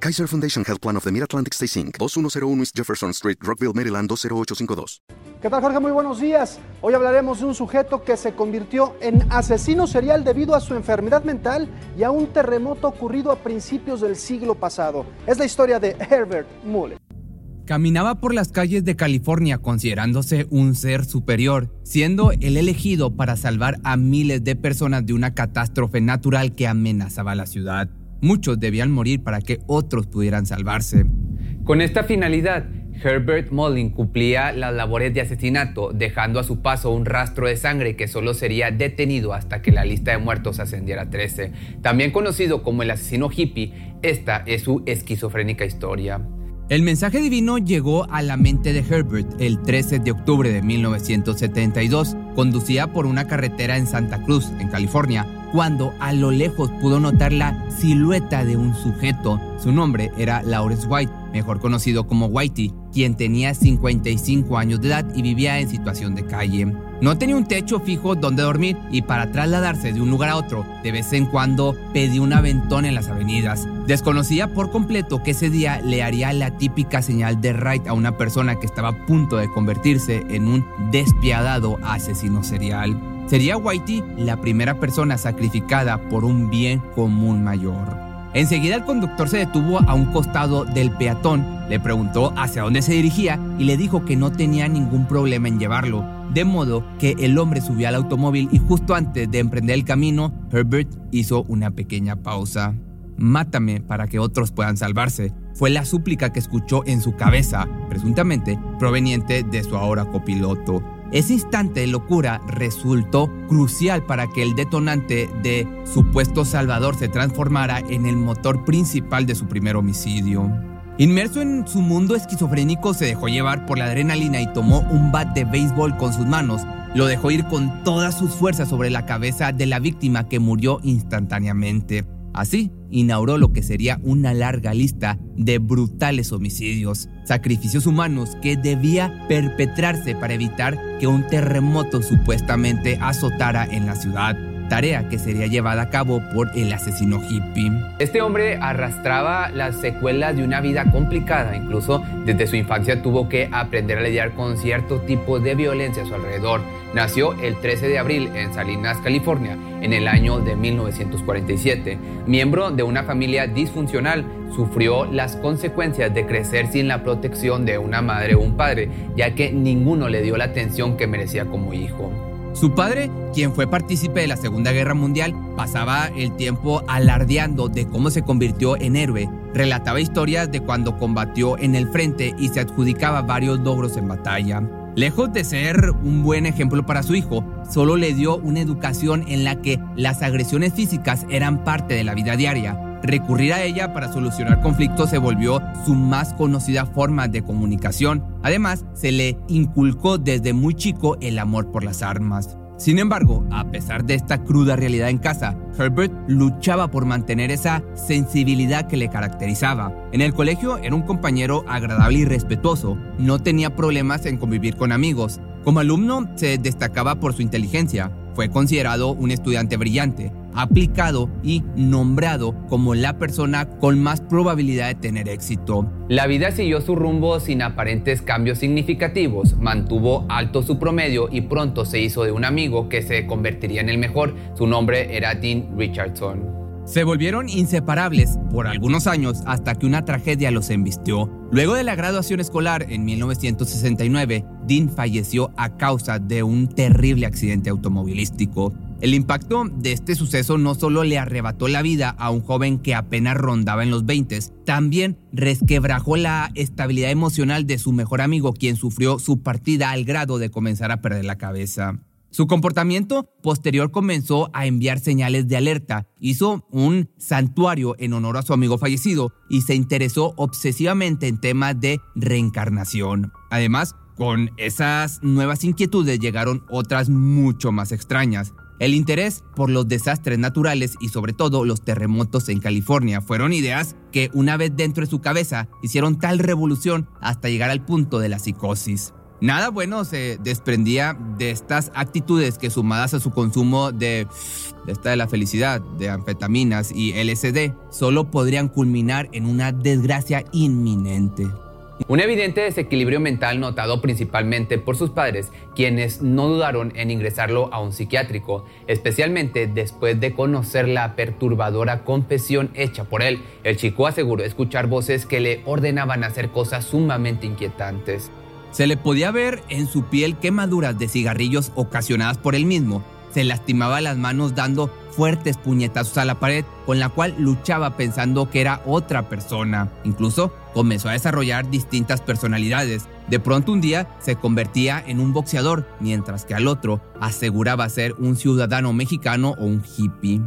Kaiser Foundation Health Plan of the Mid-Atlantic Stay Inc., 2101 East Jefferson Street, Rockville, Maryland, 20852. ¿Qué tal, Jorge? Muy buenos días. Hoy hablaremos de un sujeto que se convirtió en asesino serial debido a su enfermedad mental y a un terremoto ocurrido a principios del siglo pasado. Es la historia de Herbert Muller. Caminaba por las calles de California considerándose un ser superior, siendo el elegido para salvar a miles de personas de una catástrofe natural que amenazaba la ciudad. Muchos debían morir para que otros pudieran salvarse. Con esta finalidad, Herbert Mullin cumplía las labores de asesinato, dejando a su paso un rastro de sangre que solo sería detenido hasta que la lista de muertos ascendiera a 13. También conocido como el asesino hippie, esta es su esquizofrénica historia. El mensaje divino llegó a la mente de Herbert el 13 de octubre de 1972. Conducía por una carretera en Santa Cruz, en California, cuando a lo lejos pudo notar la silueta de un sujeto. Su nombre era Lawrence White, mejor conocido como Whitey, quien tenía 55 años de edad y vivía en situación de calle. No tenía un techo fijo donde dormir y para trasladarse de un lugar a otro, de vez en cuando pedía un aventón en las avenidas. Desconocía por completo que ese día le haría la típica señal de right a una persona que estaba a punto de convertirse en un despiadado asesino serial. Sería Whitey la primera persona sacrificada por un bien común mayor. Enseguida el conductor se detuvo a un costado del peatón, le preguntó hacia dónde se dirigía y le dijo que no tenía ningún problema en llevarlo. De modo que el hombre subió al automóvil y justo antes de emprender el camino, Herbert hizo una pequeña pausa. Mátame para que otros puedan salvarse. Fue la súplica que escuchó en su cabeza, presuntamente proveniente de su ahora copiloto. Ese instante de locura resultó crucial para que el detonante de supuesto Salvador se transformara en el motor principal de su primer homicidio. Inmerso en su mundo esquizofrénico, se dejó llevar por la adrenalina y tomó un bat de béisbol con sus manos. Lo dejó ir con todas sus fuerzas sobre la cabeza de la víctima que murió instantáneamente. Así, inauguró lo que sería una larga lista de brutales homicidios, sacrificios humanos que debía perpetrarse para evitar que un terremoto supuestamente azotara en la ciudad tarea que sería llevada a cabo por el asesino hippie. Este hombre arrastraba las secuelas de una vida complicada, incluso desde su infancia tuvo que aprender a lidiar con cierto tipo de violencia a su alrededor. Nació el 13 de abril en Salinas, California, en el año de 1947. Miembro de una familia disfuncional, sufrió las consecuencias de crecer sin la protección de una madre o un padre, ya que ninguno le dio la atención que merecía como hijo. Su padre, quien fue partícipe de la Segunda Guerra Mundial, pasaba el tiempo alardeando de cómo se convirtió en héroe. Relataba historias de cuando combatió en el frente y se adjudicaba varios logros en batalla. Lejos de ser un buen ejemplo para su hijo, solo le dio una educación en la que las agresiones físicas eran parte de la vida diaria Recurrir a ella para solucionar conflictos se volvió su más conocida forma de comunicación. Además, se le inculcó desde muy chico el amor por las armas. Sin embargo, a pesar de esta cruda realidad en casa, Herbert luchaba por mantener esa sensibilidad que le caracterizaba. En el colegio era un compañero agradable y respetuoso, no tenía problemas en convivir con amigos. Como alumno se destacaba por su inteligencia, fue considerado un estudiante brillante, aplicado y nombrado como la persona con más probabilidad de tener éxito. La vida siguió su rumbo sin aparentes cambios significativos, mantuvo alto su promedio y pronto se hizo de un amigo que se convertiría en el mejor. Su nombre era Dean Richardson. Se volvieron inseparables por algunos años hasta que una tragedia los embistió. Luego de la graduación escolar en 1969, Dean falleció a causa de un terrible accidente automovilístico. El impacto de este suceso no solo le arrebató la vida a un joven que apenas rondaba en los 20, también resquebrajó la estabilidad emocional de su mejor amigo, quien sufrió su partida al grado de comenzar a perder la cabeza. Su comportamiento posterior comenzó a enviar señales de alerta, hizo un santuario en honor a su amigo fallecido y se interesó obsesivamente en temas de reencarnación. Además, Con esas nuevas inquietudes llegaron otras mucho más extrañas. El interés por los desastres naturales y sobre todo los terremotos en California fueron ideas que una vez dentro de su cabeza hicieron tal revolución hasta llegar al punto de la psicosis. Nada bueno se desprendía de estas actitudes que sumadas a su consumo de, esta de la felicidad, de anfetaminas y LSD, solo podrían culminar en una desgracia inminente. Un evidente desequilibrio mental notado principalmente por sus padres, quienes no dudaron en ingresarlo a un psiquiátrico, especialmente después de conocer la perturbadora confesión hecha por él. El chico aseguró escuchar voces que le ordenaban hacer cosas sumamente inquietantes. Se le podía ver en su piel quemaduras de cigarrillos ocasionadas por él mismo. Se lastimaba las manos dando fuertes puñetazos a la pared, con la cual luchaba pensando que era otra persona. Incluso comenzó a desarrollar distintas personalidades. De pronto un día se convertía en un boxeador, mientras que al otro aseguraba ser un ciudadano mexicano o un hippie.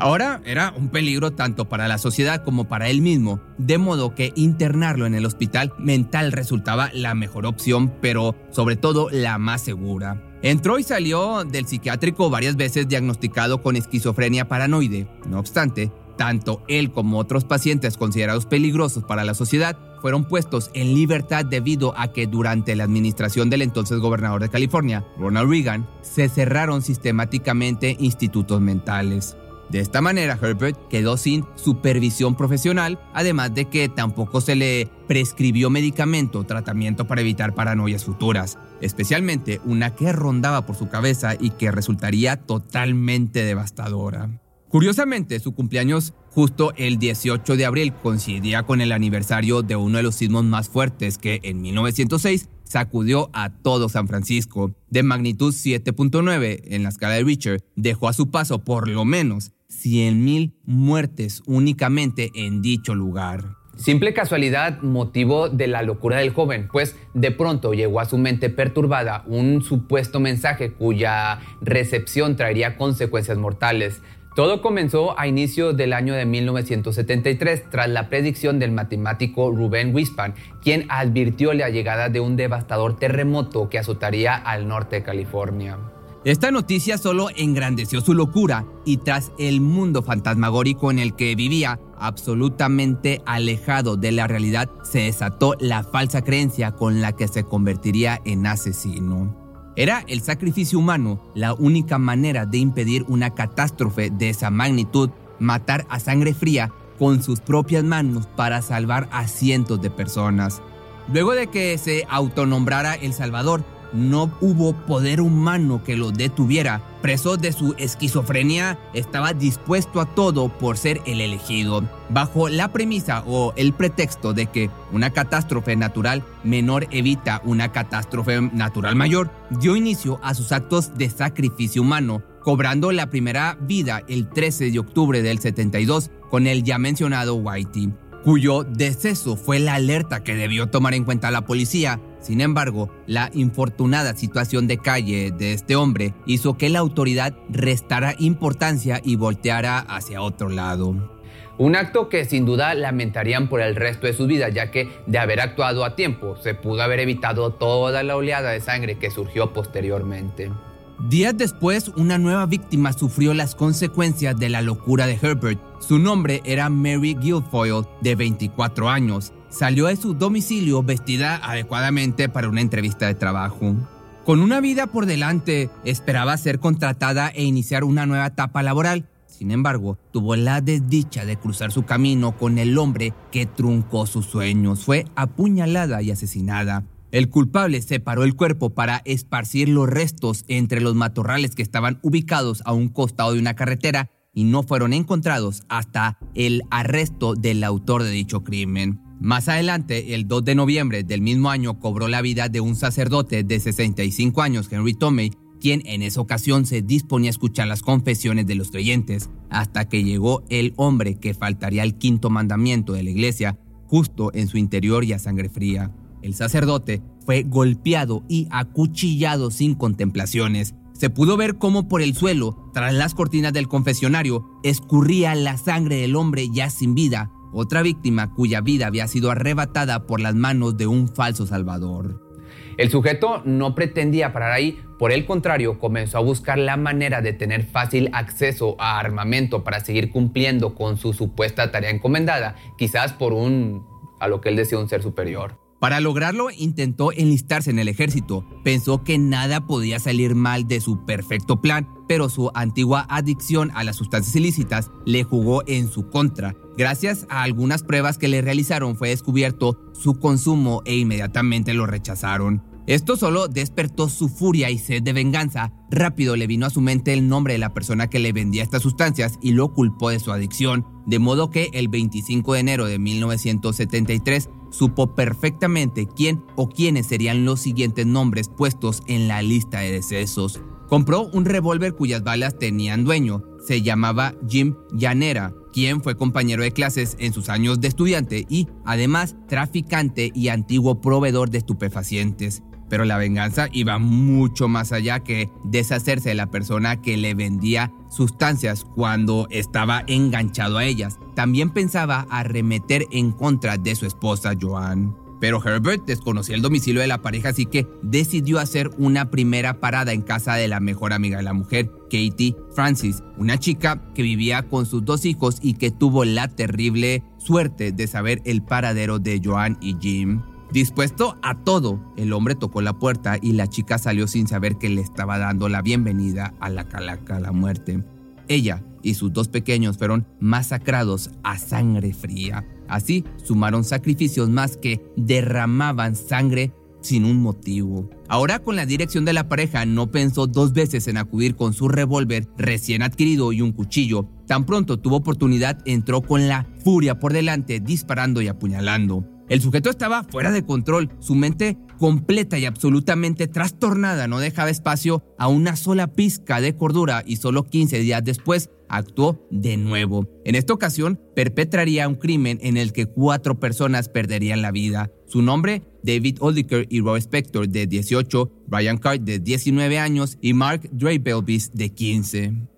Ahora era un peligro tanto para la sociedad como para él mismo, de modo que internarlo en el hospital mental resultaba la mejor opción, pero sobre todo la más segura. Entró y salió del psiquiátrico varias veces diagnosticado con esquizofrenia paranoide. No obstante, tanto él como otros pacientes considerados peligrosos para la sociedad fueron puestos en libertad debido a que durante la administración del entonces gobernador de California, Ronald Reagan, se cerraron sistemáticamente institutos mentales. De esta manera, Herbert quedó sin supervisión profesional, además de que tampoco se le prescribió medicamento o tratamiento para evitar paranoias futuras, especialmente una que rondaba por su cabeza y que resultaría totalmente devastadora. Curiosamente, su cumpleaños justo el 18 de abril coincidía con el aniversario de uno de los sismos más fuertes que en 1906 sacudió a todo San Francisco. De magnitud 7.9 en la escala de Richter, dejó a su paso por lo menos 100.000 muertes únicamente en dicho lugar. Simple casualidad, motivo de la locura del joven, pues de pronto llegó a su mente perturbada un supuesto mensaje cuya recepción traería consecuencias mortales. Todo comenzó a inicio del año de 1973 tras la predicción del matemático Rubén Wispan, quien advirtió la llegada de un devastador terremoto que azotaría al norte de California. Esta noticia solo engrandeció su locura y tras el mundo fantasmagórico en el que vivía, absolutamente alejado de la realidad, se desató la falsa creencia con la que se convertiría en asesino. Era el sacrificio humano la única manera de impedir una catástrofe de esa magnitud, matar a sangre fría con sus propias manos para salvar a cientos de personas. Luego de que se autonombrara El Salvador, no hubo poder humano que lo detuviera. Preso de su esquizofrenia, estaba dispuesto a todo por ser el elegido, bajo la premisa o el pretexto de que una catástrofe natural menor evita una catástrofe natural mayor, dio inicio a sus actos de sacrificio humano, cobrando la primera vida el 13 de octubre del 72 con el ya mencionado Whitey cuyo deceso fue la alerta que debió tomar en cuenta la policía. Sin embargo, la infortunada situación de calle de este hombre hizo que la autoridad restara importancia y volteara hacia otro lado. Un acto que sin duda lamentarían por el resto de su vida, ya que de haber actuado a tiempo se pudo haber evitado toda la oleada de sangre que surgió posteriormente. Días después, una nueva víctima sufrió las consecuencias de la locura de Herbert. Su nombre era Mary Guilfoyle, de 24 años. Salió de su domicilio vestida adecuadamente para una entrevista de trabajo. Con una vida por delante, esperaba ser contratada e iniciar una nueva etapa laboral. Sin embargo, tuvo la desdicha de cruzar su camino con el hombre que truncó sus sueños. Fue apuñalada y asesinada. El culpable separó el cuerpo para esparcir los restos entre los matorrales que estaban ubicados a un costado de una carretera y no fueron encontrados hasta el arresto del autor de dicho crimen. Más adelante, el 2 de noviembre del mismo año, cobró la vida de un sacerdote de 65 años, Henry Tomei, quien en esa ocasión se disponía a escuchar las confesiones de los creyentes, hasta que llegó el hombre que faltaría al quinto mandamiento de la iglesia, justo en su interior y a sangre fría. El sacerdote fue golpeado y acuchillado sin contemplaciones. Se pudo ver cómo por el suelo, tras las cortinas del confesionario, escurría la sangre del hombre ya sin vida, otra víctima cuya vida había sido arrebatada por las manos de un falso salvador. El sujeto no pretendía parar ahí, por el contrario, comenzó a buscar la manera de tener fácil acceso a armamento para seguir cumpliendo con su supuesta tarea encomendada, quizás por un, a lo que él decía, un ser superior. Para lograrlo intentó enlistarse en el ejército. Pensó que nada podía salir mal de su perfecto plan, pero su antigua adicción a las sustancias ilícitas le jugó en su contra. Gracias a algunas pruebas que le realizaron fue descubierto su consumo e inmediatamente lo rechazaron. Esto solo despertó su furia y sed de venganza. Rápido le vino a su mente el nombre de la persona que le vendía estas sustancias y lo culpó de su adicción, de modo que el 25 de enero de 1973 supo perfectamente quién o quiénes serían los siguientes nombres puestos en la lista de decesos. Compró un revólver cuyas balas tenían dueño. Se llamaba Jim Llanera, quien fue compañero de clases en sus años de estudiante y, además, traficante y antiguo proveedor de estupefacientes. Pero la venganza iba mucho más allá que deshacerse de la persona que le vendía sustancias cuando estaba enganchado a ellas. También pensaba arremeter en contra de su esposa Joan. Pero Herbert desconocía el domicilio de la pareja, así que decidió hacer una primera parada en casa de la mejor amiga de la mujer, Katie Francis, una chica que vivía con sus dos hijos y que tuvo la terrible suerte de saber el paradero de Joan y Jim. Dispuesto a todo, el hombre tocó la puerta y la chica salió sin saber que le estaba dando la bienvenida a la calaca, la muerte. Ella y sus dos pequeños fueron masacrados a sangre fría. Así sumaron sacrificios más que derramaban sangre sin un motivo. Ahora con la dirección de la pareja no pensó dos veces en acudir con su revólver recién adquirido y un cuchillo. Tan pronto tuvo oportunidad entró con la furia por delante disparando y apuñalando. El sujeto estaba fuera de control, su mente completa y absolutamente trastornada no dejaba espacio a una sola pizca de cordura y solo 15 días después actuó de nuevo. En esta ocasión perpetraría un crimen en el que cuatro personas perderían la vida. Su nombre, David Oliker y Roy Spector de 18, Brian Carr de 19 años y Mark Drabelvis de 15.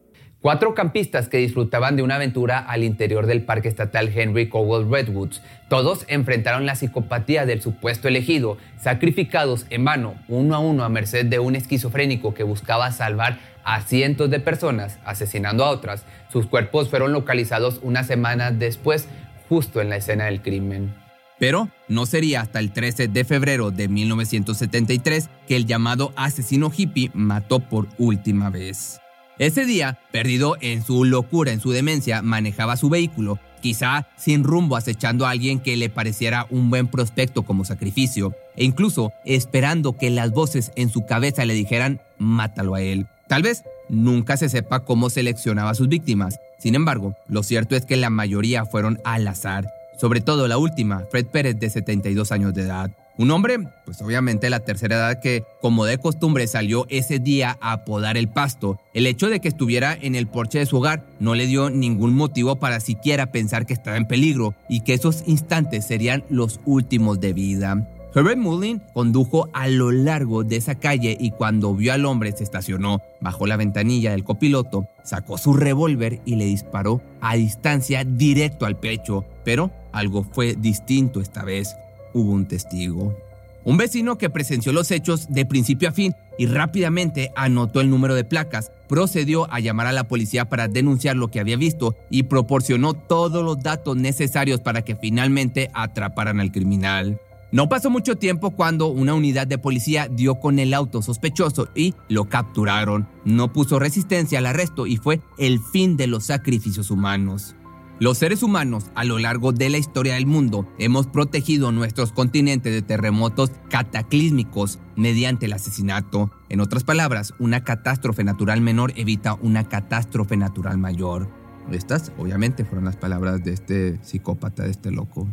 Cuatro campistas que disfrutaban de una aventura al interior del Parque Estatal Henry Cowell Redwoods. Todos enfrentaron la psicopatía del supuesto elegido, sacrificados en vano, uno a uno a merced de un esquizofrénico que buscaba salvar a cientos de personas, asesinando a otras. Sus cuerpos fueron localizados una semana después, justo en la escena del crimen. Pero no sería hasta el 13 de febrero de 1973 que el llamado asesino hippie mató por última vez. Ese día, perdido en su locura, en su demencia, manejaba su vehículo, quizá sin rumbo acechando a alguien que le pareciera un buen prospecto como sacrificio, e incluso esperando que las voces en su cabeza le dijeran, mátalo a él. Tal vez nunca se sepa cómo seleccionaba a sus víctimas, sin embargo, lo cierto es que la mayoría fueron al azar, sobre todo la última, Fred Pérez de 72 años de edad. Un hombre, pues obviamente la tercera edad que, como de costumbre, salió ese día a podar el pasto. El hecho de que estuviera en el porche de su hogar no le dio ningún motivo para siquiera pensar que estaba en peligro y que esos instantes serían los últimos de vida. Herbert Mullin condujo a lo largo de esa calle y cuando vio al hombre se estacionó, bajó la ventanilla del copiloto, sacó su revólver y le disparó a distancia directo al pecho. Pero algo fue distinto esta vez hubo un testigo. Un vecino que presenció los hechos de principio a fin y rápidamente anotó el número de placas, procedió a llamar a la policía para denunciar lo que había visto y proporcionó todos los datos necesarios para que finalmente atraparan al criminal. No pasó mucho tiempo cuando una unidad de policía dio con el auto sospechoso y lo capturaron. No puso resistencia al arresto y fue el fin de los sacrificios humanos. Los seres humanos a lo largo de la historia del mundo hemos protegido nuestros continentes de terremotos cataclísmicos mediante el asesinato. En otras palabras, una catástrofe natural menor evita una catástrofe natural mayor. Estas, obviamente, fueron las palabras de este psicópata, de este loco.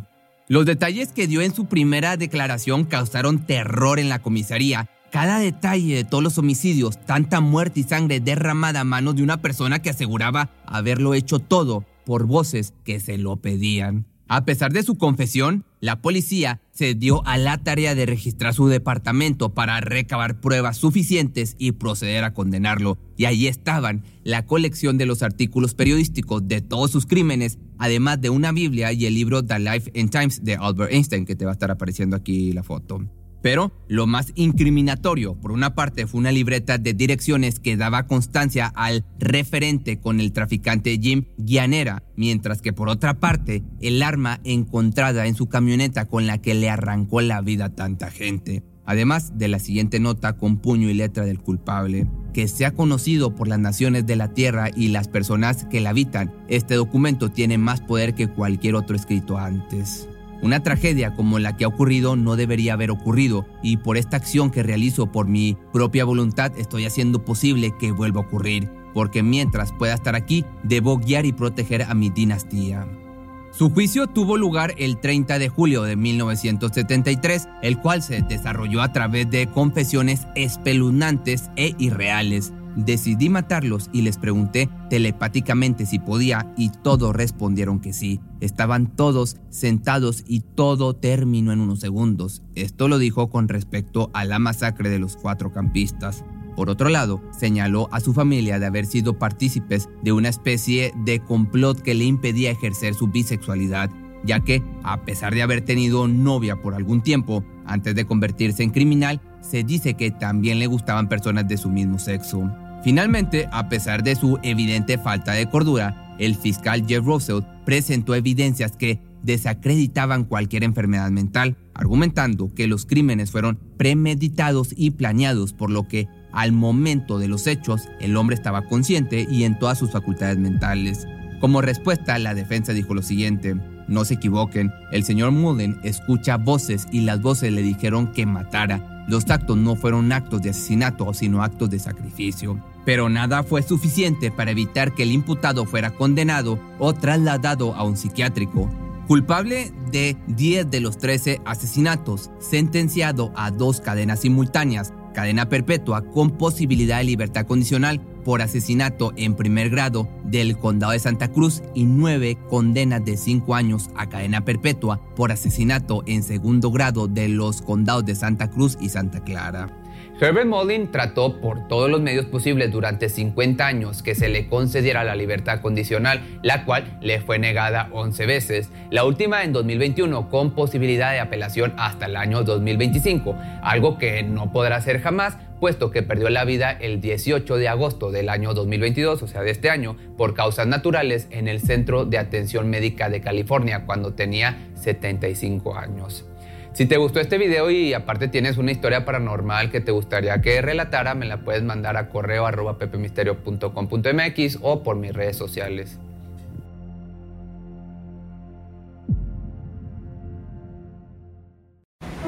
Los detalles que dio en su primera declaración causaron terror en la comisaría. Cada detalle de todos los homicidios, tanta muerte y sangre derramada a manos de una persona que aseguraba haberlo hecho todo, por voces que se lo pedían. A pesar de su confesión, la policía se dio a la tarea de registrar su departamento para recabar pruebas suficientes y proceder a condenarlo. Y allí estaban la colección de los artículos periodísticos de todos sus crímenes, además de una Biblia y el libro The Life and Times de Albert Einstein, que te va a estar apareciendo aquí la foto. Pero lo más incriminatorio, por una parte, fue una libreta de direcciones que daba constancia al referente con el traficante Jim Guianera, mientras que por otra parte, el arma encontrada en su camioneta con la que le arrancó la vida a tanta gente. Además de la siguiente nota con puño y letra del culpable, que sea conocido por las naciones de la Tierra y las personas que la habitan, este documento tiene más poder que cualquier otro escrito antes. Una tragedia como la que ha ocurrido no debería haber ocurrido y por esta acción que realizo por mi propia voluntad estoy haciendo posible que vuelva a ocurrir, porque mientras pueda estar aquí debo guiar y proteger a mi dinastía. Su juicio tuvo lugar el 30 de julio de 1973, el cual se desarrolló a través de confesiones espeluznantes e irreales Decidí matarlos y les pregunté telepáticamente si podía y todos respondieron que sí. Estaban todos sentados y todo terminó en unos segundos. Esto lo dijo con respecto a la masacre de los cuatro campistas. Por otro lado, señaló a su familia de haber sido partícipes de una especie de complot que le impedía ejercer su bisexualidad, ya que, a pesar de haber tenido novia por algún tiempo, antes de convertirse en criminal, se dice que también le gustaban personas de su mismo sexo. Finalmente, a pesar de su evidente falta de cordura, el fiscal Jeff Russell presentó evidencias que desacreditaban cualquier enfermedad mental, argumentando que los crímenes fueron premeditados y planeados, por lo que al momento de los hechos el hombre estaba consciente y en todas sus facultades mentales. Como respuesta, la defensa dijo lo siguiente, no se equivoquen, el señor Mullen escucha voces y las voces le dijeron que matara. Los actos no fueron actos de asesinato, sino actos de sacrificio. Pero nada fue suficiente para evitar que el imputado fuera condenado o trasladado a un psiquiátrico. Culpable de 10 de los 13 asesinatos, sentenciado a dos cadenas simultáneas, cadena perpetua con posibilidad de libertad condicional por asesinato en primer grado del condado de Santa Cruz y nueve condenas de cinco años a cadena perpetua por asesinato en segundo grado de los condados de Santa Cruz y Santa Clara. Herbert Mullin trató por todos los medios posibles durante 50 años que se le concediera la libertad condicional, la cual le fue negada 11 veces, la última en 2021 con posibilidad de apelación hasta el año 2025, algo que no podrá hacer jamás puesto que perdió la vida el 18 de agosto del año 2022, o sea, de este año, por causas naturales en el Centro de Atención Médica de California cuando tenía 75 años. Si te gustó este video y aparte tienes una historia paranormal que te gustaría que relatara, me la puedes mandar a correo arroba pepemisterio.com.mx o por mis redes sociales.